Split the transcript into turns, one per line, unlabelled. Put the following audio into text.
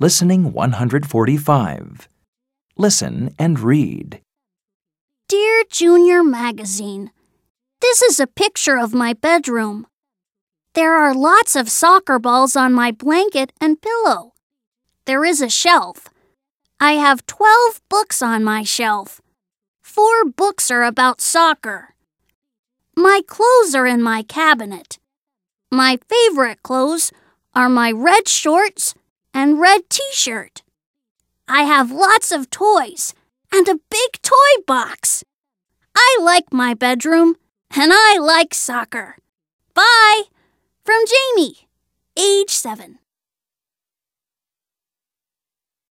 Listening 145. Listen and read.
Dear Junior Magazine, This is a picture of my bedroom. There are lots of soccer balls on my blanket and pillow. There is a shelf. I have 12 books on my shelf. Four books are about soccer. My clothes are in my cabinet. My favorite clothes are my red shorts and red t shirt. I have lots of toys and a big toy box. I like my bedroom and I like soccer. Bye! From Jamie, age 7.